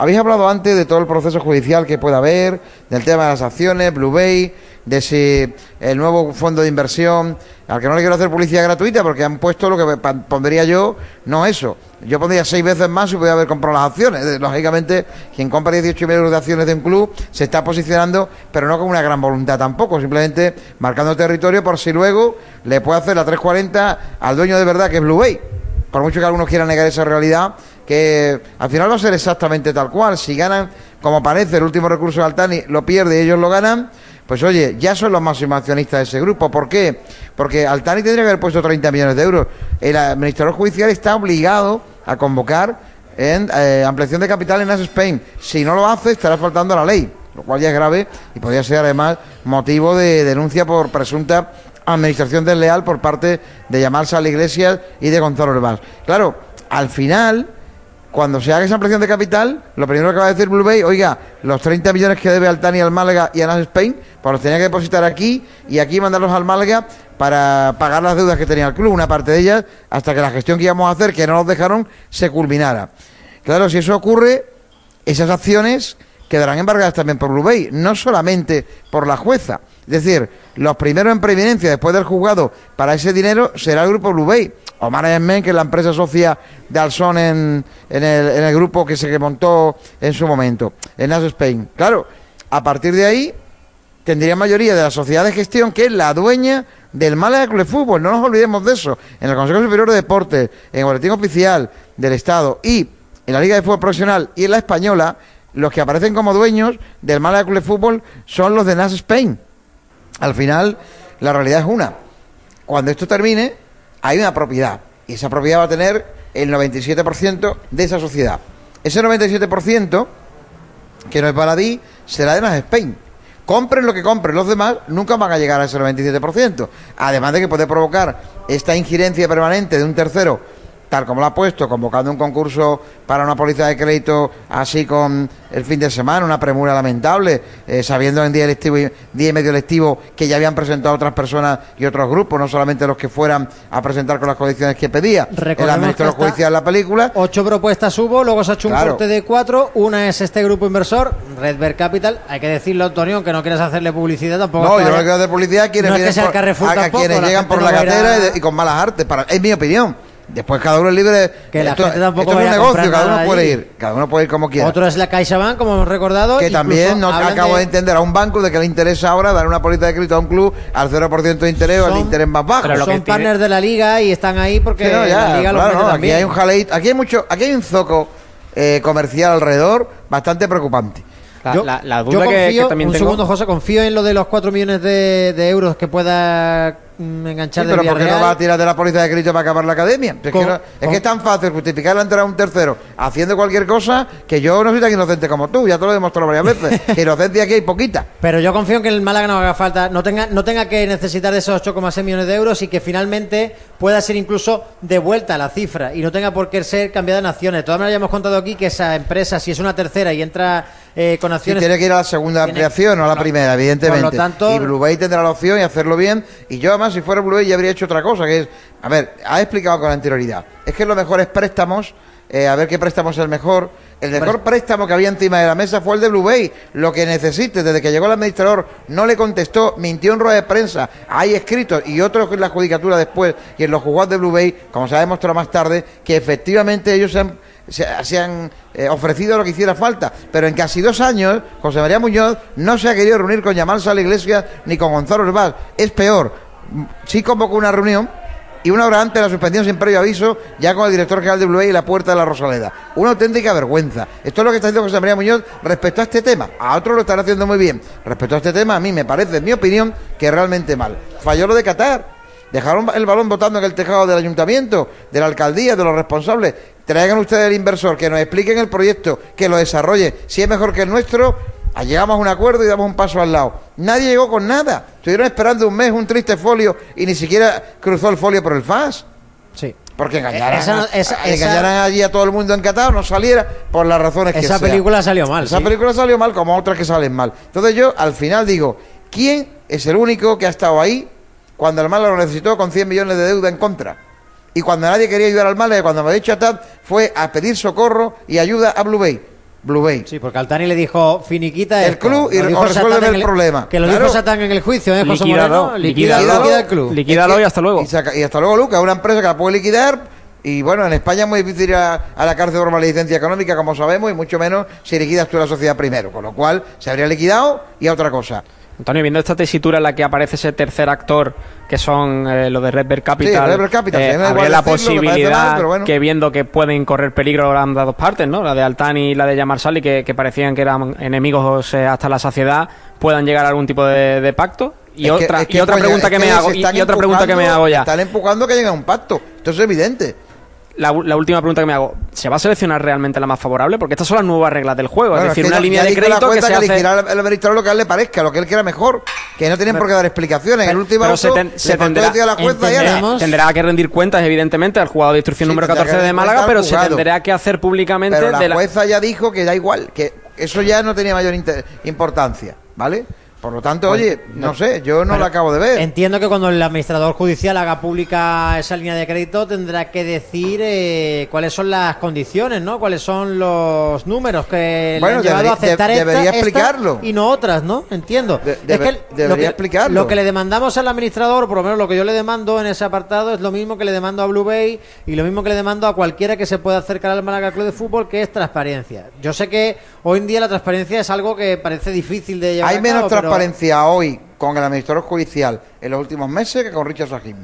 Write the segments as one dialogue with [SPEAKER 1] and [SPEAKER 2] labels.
[SPEAKER 1] habéis hablado antes de todo el proceso judicial que pueda haber, del tema de las acciones, Blue Bay, de si el nuevo fondo de inversión, al que no le quiero hacer publicidad gratuita porque han puesto lo que pondría yo, no eso. Yo pondría seis veces más si pudiera haber comprado las acciones. Eh, lógicamente, quien compra 18 euros de acciones de un club se está posicionando, pero no con una gran voluntad tampoco, simplemente marcando territorio por si luego le puede hacer la 340 al dueño de verdad que es Blue Bay. Por mucho que algunos quieran negar esa realidad, que al final va a ser exactamente tal cual. Si ganan, como parece, el último recurso de Altani lo pierde y ellos lo ganan, pues oye, ya son los máximos accionistas de ese grupo. ¿Por qué? Porque Altani tendría que haber puesto 30 millones de euros. El administrador judicial está obligado a convocar en eh, ampliación de capital en As Spain. Si no lo hace, estará faltando a la ley, lo cual ya es grave y podría ser además motivo de denuncia por presunta administración desleal por parte de Yamal Sal Iglesias y de Gonzalo Herbás. Claro, al final cuando se haga esa ampliación de capital, lo primero que va a decir Blue Bay, oiga, los 30 millones que debe Altani al Málaga y a Nas Spain, pues los tenía que depositar aquí y aquí mandarlos al Málaga para pagar las deudas que tenía el club, una parte de ellas, hasta que la gestión que íbamos a hacer, que no nos dejaron, se culminara. Claro, si eso ocurre, esas acciones quedarán embargadas también por Blue Bay, no solamente por la jueza. Es decir, los primeros en preeminencia después del juzgado para ese dinero será el grupo Blue Bay o Management, que es la empresa socia de Alson en, el, en el grupo que se montó en su momento, en As Spain. Claro, a partir de ahí tendría mayoría de la sociedad de gestión que es la dueña del Málaga Club de Fútbol, no nos olvidemos de eso. En el Consejo Superior de Deportes, en el Boletín Oficial del Estado y en la Liga de Fútbol Profesional y en la Española, los que aparecen como dueños del Málaga Club de Fútbol son los de Nas Spain. Al final, la realidad es una. Cuando esto termine, hay una propiedad y esa propiedad va a tener el 97% de esa sociedad. Ese 97% que no es baladí será de las Spain. Compren lo que compren los demás, nunca van a llegar a ese 97%. Además de que puede provocar esta injerencia permanente de un tercero tal como lo ha puesto, convocando un concurso para una póliza de crédito así con el fin de semana, una premura lamentable, eh, sabiendo en día lectivo y día y medio lectivo que ya habían presentado otras personas y otros grupos, no solamente los que fueran a presentar con las condiciones que pedía el administrador judicial de la película.
[SPEAKER 2] Ocho propuestas hubo, luego se ha hecho un corte de cuatro, una es este grupo inversor, Redbird Capital, hay que decirlo, Antonio, que no quieres hacerle publicidad tampoco.
[SPEAKER 1] No, yo no quiero hacer publicidad quienes, a, quienes llegan por la, cartera y, con malas artes, para, es mi opinión. Después cada uno es libre
[SPEAKER 2] Que la gente tampoco
[SPEAKER 1] esto es un negocio, cada uno puede ir. Cada uno puede ir como quiera.
[SPEAKER 2] Otro es la CaixaBank, como hemos recordado.
[SPEAKER 1] Que también no acabo de... entender a un banco de que le interesa ahora dar una política de crédito a un club al 0% de interés o al interés más bajo.
[SPEAKER 2] Pero son partners de la liga y están ahí porque la liga
[SPEAKER 1] claro, Aquí hay un jaleito, aquí hay mucho, aquí hay un zoco eh, comercial alrededor bastante preocupante.
[SPEAKER 2] La, duda confío, que, también un segundo, José, confío en lo de los 4 millones de, de euros que pueda Enganchar
[SPEAKER 1] pero ¿por qué no va a tirar de la póliza de crédito para acabar la academia? Es, que, es, tan fácil justificar la entrada a un tercero haciendo cualquier cosa que yo no soy tan inocente como tú, ya te lo he demostrado varias veces. que inocencia aquí hay poquita.
[SPEAKER 2] Pero yo confío en que el Málaga no haga falta, no tenga, no tenga que necesitar esos 8,6 millones de euros y que finalmente pueda ser incluso devuelta la cifra y no tenga por qué ser cambiada en acciones. Todavía ya hemos contado aquí que esa empresa, si es una tercera y entra eh, con acciones.
[SPEAKER 1] tiene que ir a la segunda ampliación, o a la primera, evidentemente. y Blue Bay tendrá la opción y hacerlo bien. Y yo, además, si fuera Blue Bay, ya habría hecho otra cosa, que es. A ver, ha explicado con anterioridad. Es que los mejores préstamos. Eh, a ver qué préstamo es el mejor. El mejor préstamo que había encima de la mesa fue el de Blue Bay. Lo que necesite, desde que llegó el administrador, no le contestó, mintió en rueda de prensa. Hay escritos y otros en la judicatura después y en los juzgados de Blue Bay, como se ha demostrado más tarde, que efectivamente ellos se han se, han eh, ofrecido lo que hiciera falta, pero en casi dos años José María Muñoz no se ha querido reunir con Yamal Sala Iglesia ni con Gonzalo Herbal. Es peor, sí convocó una reunión y una hora antes la suspensión sin previo aviso, ya con el director general de Blue y la puerta de la Rosaleda. Una auténtica vergüenza. Esto es lo que está diciendo José María Muñoz respecto a este tema. A otros lo están haciendo muy bien. Respecto a este tema, a mí me parece, en mi opinión, que realmente mal. Falló lo de Qatar. Dejaron el balón botando en el tejado del ayuntamiento, de la alcaldía, de los responsables. Traigan ustedes el inversor, que nos expliquen el proyecto, que lo desarrolle. Si es mejor que el nuestro, llegamos a un acuerdo y damos un paso al lado. Nadie llegó con nada. Estuvieron esperando un mes, un triste folio, y ni siquiera cruzó el folio por el FAS.
[SPEAKER 2] Sí.
[SPEAKER 1] Porque engañaran, allí a todo el mundo encantado, no saliera por las razones que
[SPEAKER 2] Esa película salió mal.
[SPEAKER 1] Esa película salió mal, como otras que salen mal. Entonces yo, al final, digo, ¿quién es el único que ha estado ahí cuando el Málaga lo necesitó con 100 millones de deuda en contra. Y cuando nadie quería ayudar al Málaga, cuando me ha dicho Atad, fue a pedir socorro y ayuda a Blue Bay. Blue Bay.
[SPEAKER 2] Sí, porque Altani le dijo finiquita
[SPEAKER 1] El
[SPEAKER 2] esto.
[SPEAKER 1] club y resuelve el problema.
[SPEAKER 2] Que lo
[SPEAKER 1] Claro.
[SPEAKER 2] dijo Satán en el juicio, ¿eh, José
[SPEAKER 3] Liquídalo,
[SPEAKER 2] Moreno? Liquida,
[SPEAKER 3] liquídalo.
[SPEAKER 2] liquida el club.
[SPEAKER 3] Liquídalo
[SPEAKER 1] Es que-
[SPEAKER 3] y hasta luego.
[SPEAKER 1] Y, saca- y hasta luego, Luca, una empresa que la puede liquidar. Y bueno, en España es muy difícil ir a, a la cárcel por malicencia económica, como sabemos, y mucho menos si liquidas tú la sociedad primero. Con lo cual, se habría liquidado y a otra cosa.
[SPEAKER 3] Antonio, viendo esta tesitura en la que aparece ese tercer actor, que son eh, los de Red Bear Capital,
[SPEAKER 1] Sí, Red Bear Capital,
[SPEAKER 3] eh, habría la
[SPEAKER 1] decirlo,
[SPEAKER 3] posibilidad
[SPEAKER 1] mal, pero bueno.
[SPEAKER 3] que viendo que pueden correr peligro ambas dos partes, ¿no? La de Altani y la de Yamar Sali, que, que parecían que eran enemigos eh, hasta la saciedad, puedan llegar a algún tipo de, de pacto. Y
[SPEAKER 1] Es que-
[SPEAKER 3] otra,
[SPEAKER 1] es que,
[SPEAKER 3] y otra pregunta que, me hago, y,
[SPEAKER 1] están
[SPEAKER 3] y otra pregunta que me
[SPEAKER 1] empujando-
[SPEAKER 3] hago ya.
[SPEAKER 1] Están empujando que lleguen a un pacto. Esto es evidente.
[SPEAKER 3] La, la última pregunta que me hago, ¿se va a seleccionar realmente la más favorable? Porque estas son las nuevas reglas del juego, es decir,
[SPEAKER 1] que
[SPEAKER 3] una
[SPEAKER 1] ya-
[SPEAKER 3] línea
[SPEAKER 1] ya
[SPEAKER 3] de crédito que se hace...
[SPEAKER 1] elegirá el, administrador lo que a él le parezca, lo que él quiera mejor. Que no tienen por qué dar explicaciones. En el último auto
[SPEAKER 3] se, ten- se tendrá,
[SPEAKER 1] a la jueza
[SPEAKER 3] que rendir cuentas, evidentemente, al jugador de instrucción
[SPEAKER 1] Sí,
[SPEAKER 3] número
[SPEAKER 1] tendrá que
[SPEAKER 3] 14 de Málaga, pero se tendrá que hacer públicamente
[SPEAKER 1] Pero la
[SPEAKER 3] de la-
[SPEAKER 1] jueza ya dijo que da igual, que eso ya no tenía mayor importancia, ¿vale? Por lo tanto, oye, no sé, yo no lo acabo de ver.
[SPEAKER 2] Entiendo que cuando el administrador judicial haga pública esa línea de crédito tendrá que decir eh, cuáles son las condiciones, ¿no? Cuáles son los números que
[SPEAKER 1] Bueno,
[SPEAKER 2] le han llevado a aceptar
[SPEAKER 1] de- debería
[SPEAKER 2] esta
[SPEAKER 1] explicarlo.
[SPEAKER 2] y no otras, ¿no? Entiendo.
[SPEAKER 1] De-
[SPEAKER 2] Es que lo
[SPEAKER 1] debería
[SPEAKER 2] que-
[SPEAKER 1] explicarlo.
[SPEAKER 2] Lo que le demandamos al administrador, por lo menos lo que yo le demando en ese apartado, es lo mismo que le demando a Blue Bay y lo mismo que le demando a cualquiera que se pueda acercar al Málaga Club de Fútbol, que es transparencia. Yo sé que hoy en día la transparencia es algo que parece difícil de llevar
[SPEAKER 1] Hay
[SPEAKER 2] a
[SPEAKER 1] menos
[SPEAKER 2] cabo, pero-
[SPEAKER 1] transparencia hoy con el administrador judicial en los últimos meses que con Richard Sajim.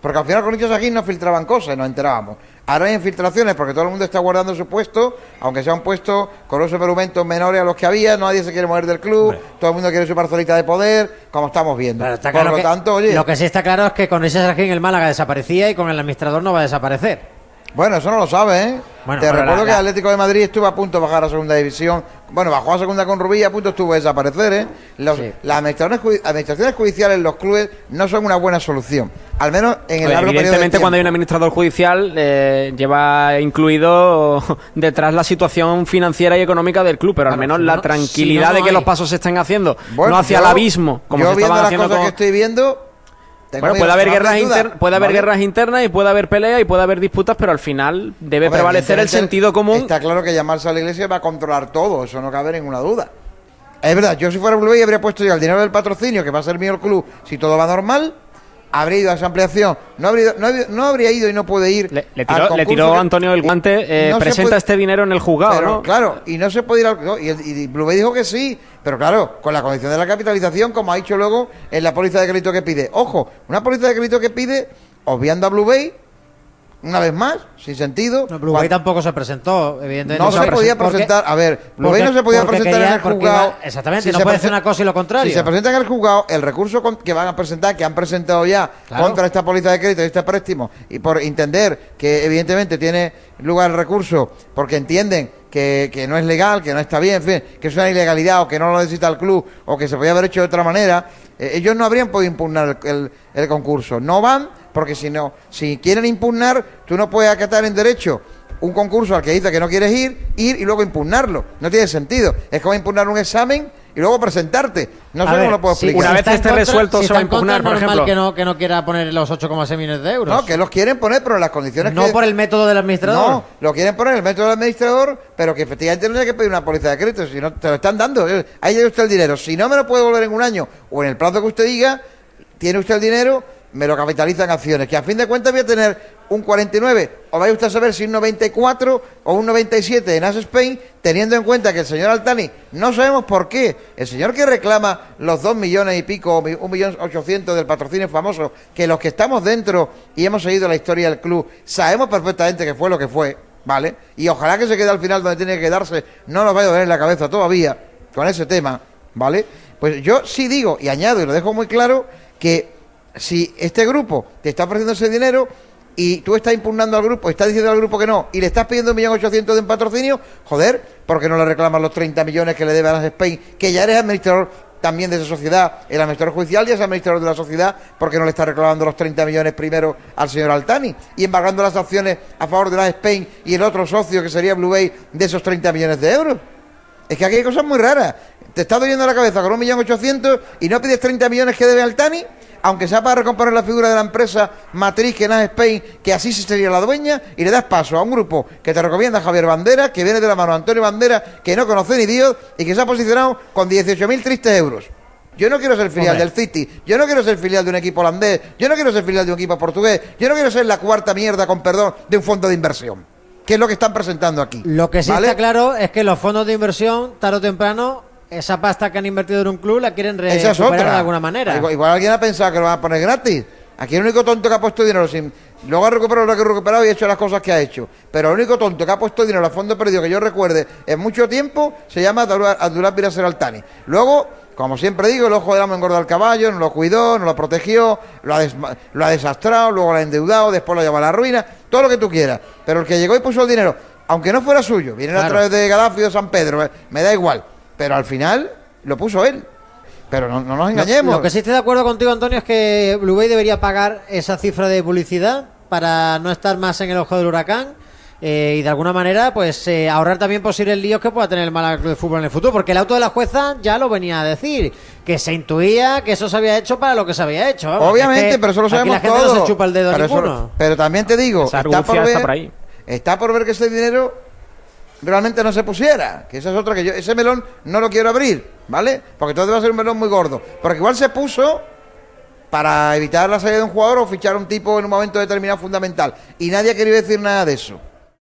[SPEAKER 1] Porque al final con Richard Sajim nos filtraban cosas y nos enterábamos. Ahora hay infiltraciones porque todo el mundo está guardando su puesto, aunque sea un puesto con los supermentos menores a los que había, nadie se quiere mover del club, todo el mundo quiere su parcelita de poder, como estamos viendo.
[SPEAKER 2] Pero está
[SPEAKER 1] Por
[SPEAKER 2] claro
[SPEAKER 1] lo
[SPEAKER 2] que-
[SPEAKER 1] tanto, oye,
[SPEAKER 2] Lo que sí está claro es que con ese Sargín el Málaga desaparecía y con el administrador no va a desaparecer.
[SPEAKER 1] Bueno, eso no lo sabes, ¿eh?
[SPEAKER 2] Bueno,
[SPEAKER 1] Te recuerdo
[SPEAKER 2] la-
[SPEAKER 1] que el Atlético de Madrid estuvo a punto de bajar a segunda división. Bueno, bajó a segunda con Rubí y a punto estuvo de desaparecer, ¿eh? Los-
[SPEAKER 2] Sí.
[SPEAKER 1] Las administraciones, judi- administraciones judiciales en los clubes no son una buena solución. Al menos en el
[SPEAKER 3] Oye,
[SPEAKER 1] largo de
[SPEAKER 3] evidentemente, cuando hay un administrador judicial, eh, lleva incluido detrás la situación financiera y económica del club, pero al menos la tranquilidad
[SPEAKER 2] si no,
[SPEAKER 3] de que los pasos se estén haciendo,
[SPEAKER 1] Bueno,
[SPEAKER 3] no hacia
[SPEAKER 1] yo-
[SPEAKER 3] el abismo, como
[SPEAKER 1] yo
[SPEAKER 3] se
[SPEAKER 1] viendo las
[SPEAKER 3] haciendo
[SPEAKER 1] cosas
[SPEAKER 3] con-
[SPEAKER 1] que estoy viendo... tengo
[SPEAKER 3] Bueno, puede haber guerras internas, puede haber
[SPEAKER 1] ¿vale?
[SPEAKER 3] guerras internas y puede haber peleas y puede haber disputas, pero al final debe
[SPEAKER 1] Hombre,
[SPEAKER 3] prevalecer el sentido común.
[SPEAKER 1] Está claro que llamarse a la iglesia va a controlar todo, eso no cabe ninguna duda. Es verdad, yo si fuera Blue Bay habría puesto ya el dinero del patrocinio, que va a ser mío el club, si todo va normal, habría ido a esa ampliación, no habría, ido- no habría, no habría ido y no puede ir.
[SPEAKER 3] Le, le
[SPEAKER 1] al
[SPEAKER 3] tiró, le
[SPEAKER 1] concurso
[SPEAKER 3] tiró Antonio el guante, eh,
[SPEAKER 1] no
[SPEAKER 3] presenta
[SPEAKER 1] puede-
[SPEAKER 3] este dinero en el juzgado,
[SPEAKER 1] pero,
[SPEAKER 3] ¿no?
[SPEAKER 1] Claro, y no se puede ir al. y, el- y Blue Bay dijo que sí, pero claro, con la condición de la capitalización, como ha dicho luego en la póliza de crédito que pide. Ojo, una póliza de crédito que pide, obviando a Blue Bay, una vez más, sin sentido.
[SPEAKER 2] No, Blue Bay tampoco se presentó, evidentemente.
[SPEAKER 1] no se podía
[SPEAKER 2] porque-
[SPEAKER 1] presentar. A ver, Blue Bay no se podía presentar
[SPEAKER 2] quería-
[SPEAKER 1] en el juzgado.
[SPEAKER 2] iba- exactamente,
[SPEAKER 1] Si
[SPEAKER 2] no
[SPEAKER 1] se
[SPEAKER 2] puede hacer una cosa y lo contrario.
[SPEAKER 1] Si se presenta en el juzgado, el recurso con- que van a presentar, que han presentado ya
[SPEAKER 2] Claro.
[SPEAKER 1] contra esta póliza de crédito y este préstamo, y por entender que evidentemente tiene lugar el recurso, porque entienden que, que no es legal, que no está bien, en fin, que es una ilegalidad o que no lo necesita el club o que se podía haber hecho de otra manera, eh, ellos no habrían podido impugnar el, el- el concurso. No van, porque si no, si quieren impugnar, tú no puedes acatar en derecho un concurso al que dice que no quieres ir, ir y luego impugnarlo. No tiene sentido. Es como impugnar un examen y luego presentarte. No
[SPEAKER 2] A
[SPEAKER 1] sé
[SPEAKER 2] ver,
[SPEAKER 1] cómo lo puedo
[SPEAKER 2] si-
[SPEAKER 1] explicar.
[SPEAKER 3] Una vez esté
[SPEAKER 2] contra-
[SPEAKER 3] resuelto,
[SPEAKER 2] si
[SPEAKER 3] se va a impugnar, por ejemplo.
[SPEAKER 2] Que no, que no quiera poner los 8,6 millones de euros.
[SPEAKER 1] No, que los quieren poner, pero en las condiciones
[SPEAKER 2] No
[SPEAKER 1] que...
[SPEAKER 2] por el método del administrador.
[SPEAKER 1] No, lo quieren poner en el método del administrador, pero que efectivamente no hay que pedir una póliza de crédito, si no te lo están dando. eh, Ahí tiene usted el dinero. Si no me lo puede devolver en un año o en el plazo que usted diga, tiene usted el dinero, me lo capitaliza en acciones, que a fin de cuentas voy a tener un 49, o vaya usted a saber si un 94 o un 97 en As Spain, teniendo en cuenta que el señor Altani, no sabemos por qué, el señor que reclama los 2 millones y pico, un millón ochocientos del patrocinio famoso, que los que estamos dentro y hemos seguido la historia del club, sabemos perfectamente que fue lo que fue, ¿vale? Y ojalá que se quede al final donde tiene que quedarse, no nos vaya a doler en la cabeza todavía con ese tema, ¿vale? Pues yo sí digo, y añado y lo dejo muy claro, que si este grupo te está ofreciendo ese dinero y tú estás impugnando al grupo, estás diciendo al grupo que no, y le estás pidiendo un millón ochocientos de un patrocinio, joder, ¿por qué no le reclamas los 30 millones que le debe a las Spain, que ya eres administrador también de esa sociedad, el administrador judicial ya es administrador de la sociedad, porque no le está reclamando los 30 millones primero al señor Altani y embargando las acciones a favor de las Spain y el otro socio que sería Blue Bay de esos 30 millones de euros? Es que aquí hay cosas muy raras. Te está doliendo la cabeza con un millón ochocientos y no pides 30 millones que debe Altani. Aunque sea para recomponer la figura de la empresa matriz que nace Spain, que así se sería la dueña, y le das paso a un grupo que te recomienda Javier Bandera, que viene de la mano de Antonio Bandera, que no conoce ni Dios, y que se ha posicionado con 18.000 tristes euros. Yo no quiero ser filial
[SPEAKER 2] Hombre.
[SPEAKER 1] del City, yo no quiero ser filial de un equipo holandés, yo no quiero ser filial de un equipo portugués, yo no quiero ser la cuarta mierda, con perdón, de un fondo de inversión. Que es lo que están presentando aquí.
[SPEAKER 2] Lo que sí
[SPEAKER 1] ¿vale?
[SPEAKER 2] está claro es que los fondos de inversión, tarde o temprano, esa pasta que han invertido en un club la quieren
[SPEAKER 1] Esa es
[SPEAKER 2] recuperar
[SPEAKER 1] otra.
[SPEAKER 2] de alguna manera.
[SPEAKER 1] Igual, igual alguien ha pensado que lo van a poner gratis. Aquí el único tonto que ha puesto dinero sin. Luego ha recuperado lo que ha recuperado y ha hecho las cosas que ha hecho. Pero el único tonto que ha puesto dinero a fondo perdido que yo recuerde en mucho tiempo se llama Abdullah Biraser Altani. Luego, como siempre digo, el ojo del amo engorda al caballo, no lo cuidó, no lo protegió, lo ha, lo ha desastrado, luego lo ha endeudado, después lo lleva a la ruina, todo lo que tú quieras. Pero el que llegó y puso el dinero, aunque no fuera suyo, viene a través de Gaddafi o San Pedro, eh, me da igual. Pero al final lo puso él. Pero no, no nos engañemos.
[SPEAKER 2] Lo, que sí estoy de acuerdo contigo, Antonio, es que Blue Bay debería pagar esa cifra de publicidad para no estar más en el ojo del huracán. eh, y de alguna manera, pues eh, ahorrar también posibles líos que pueda tener el Málaga Club de Fútbol en el futuro. Porque el auto de la jueza ya lo venía a decir, que se intuía que eso se había hecho para lo que se había hecho. vamos,
[SPEAKER 1] Obviamente,
[SPEAKER 2] es que
[SPEAKER 1] pero eso lo
[SPEAKER 2] aquí
[SPEAKER 1] sabemos
[SPEAKER 2] la gente
[SPEAKER 1] todos.
[SPEAKER 2] no se chupa el dedo
[SPEAKER 1] pero, eso-
[SPEAKER 2] ninguno.
[SPEAKER 1] pero también te digo, está por, ver,
[SPEAKER 3] por ahí.
[SPEAKER 1] está por ver que ese dinero realmente no se pusiera. Que esa es otra que yo, ese melón no lo quiero abrir, ¿vale? Porque entonces va a ser un melón muy gordo. Porque igual se puso para evitar la salida de un jugador o fichar a un tipo en un momento determinado fundamental. Y nadie ha querido decir nada de eso.